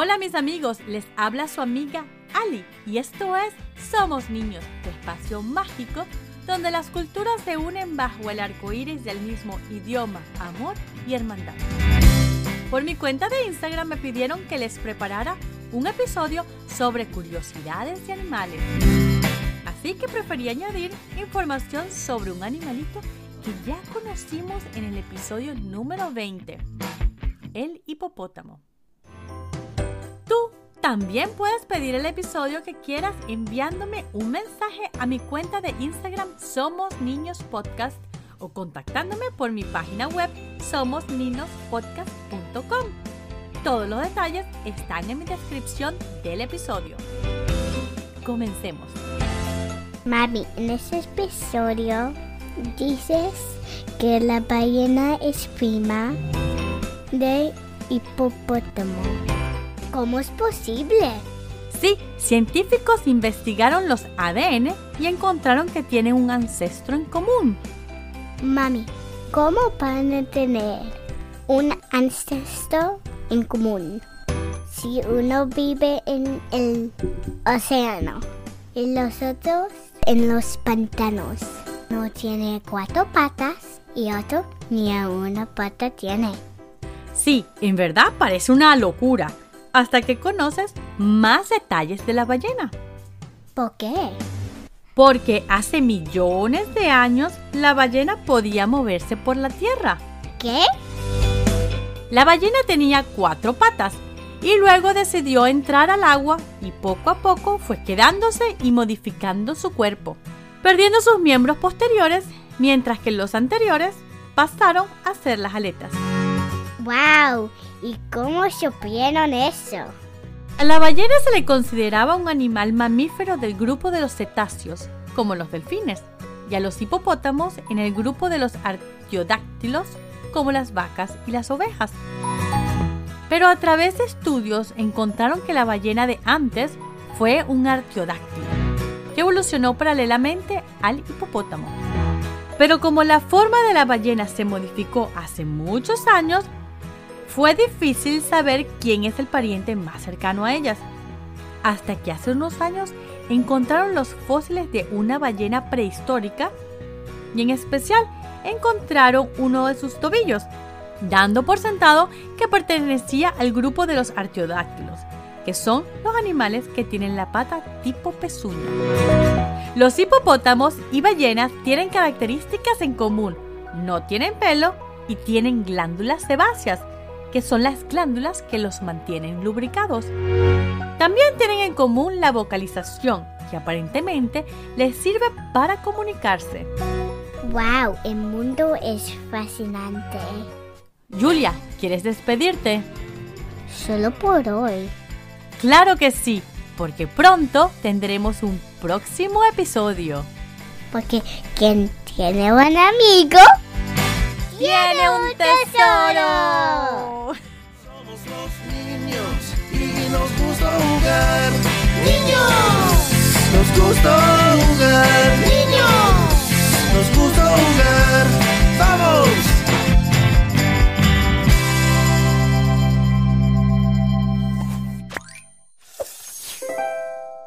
Hola mis amigos, les habla su amiga Ali y esto es Somos Niños, tu espacio mágico donde las culturas se unen bajo el arco iris del mismo idioma, amor y hermandad. Por mi cuenta de Instagram me pidieron que les preparara un episodio sobre curiosidades de animales. Así que preferí añadir información sobre un animalito que ya conocimos en el episodio número 20, el hipopótamo. También puedes pedir el episodio que quieras enviándome un mensaje a mi cuenta de Instagram Somos Niños Podcast o contactándome por mi página web somosninospodcast.com. Todos los detalles están en mi descripción del episodio. Comencemos. Mami, en este episodio dices que la ballena es prima de hipopótamo. ¿Cómo es posible? Sí, científicos investigaron los ADN y encontraron que tienen un ancestro en común. Mami, ¿cómo pueden tener un ancestro en común si uno vive en el océano y los otros en los pantanos? No tiene cuatro patas y otro ni a una pata tiene. Sí, en verdad parece una locura, hasta que conoces más detalles de la ballena. ¿Por qué? Porque hace millones de años la ballena podía moverse por la tierra. ¿Qué? La ballena tenía cuatro patas y luego decidió entrar al agua y poco a poco fue quedándose y modificando su cuerpo, perdiendo sus miembros posteriores mientras que los anteriores pasaron a ser las aletas. ¡Wow! ¿Y cómo supieron eso? A la ballena se le consideraba un animal mamífero del grupo de los cetáceos, como los delfines, y a los hipopótamos en el grupo de los artiodáctilos, como las vacas y las ovejas. Pero a través de estudios encontraron que la ballena de antes fue un artiodáctilo, que evolucionó paralelamente al hipopótamo. Pero como la forma de la ballena se modificó hace muchos años, fue difícil saber quién es el pariente más cercano a ellas, hasta que hace unos años encontraron los fósiles de una ballena prehistórica y en especial encontraron uno de sus tobillos, dando por sentado que pertenecía al grupo de los artiodáctilos, que son los animales que tienen la pata tipo pezuña. Los hipopótamos y ballenas tienen características en común, no tienen pelo y tienen glándulas sebáceas, que son las glándulas que los mantienen lubricados. También tienen en común la vocalización, que aparentemente les sirve para comunicarse. ¡Wow! El mundo es fascinante. Julia, ¿quieres despedirte? Solo por hoy. Claro que sí, porque pronto tendremos un próximo episodio. Porque quien tiene buen amigo tiene un tesoro. gusta jugar. Niños, nos gusta jugar.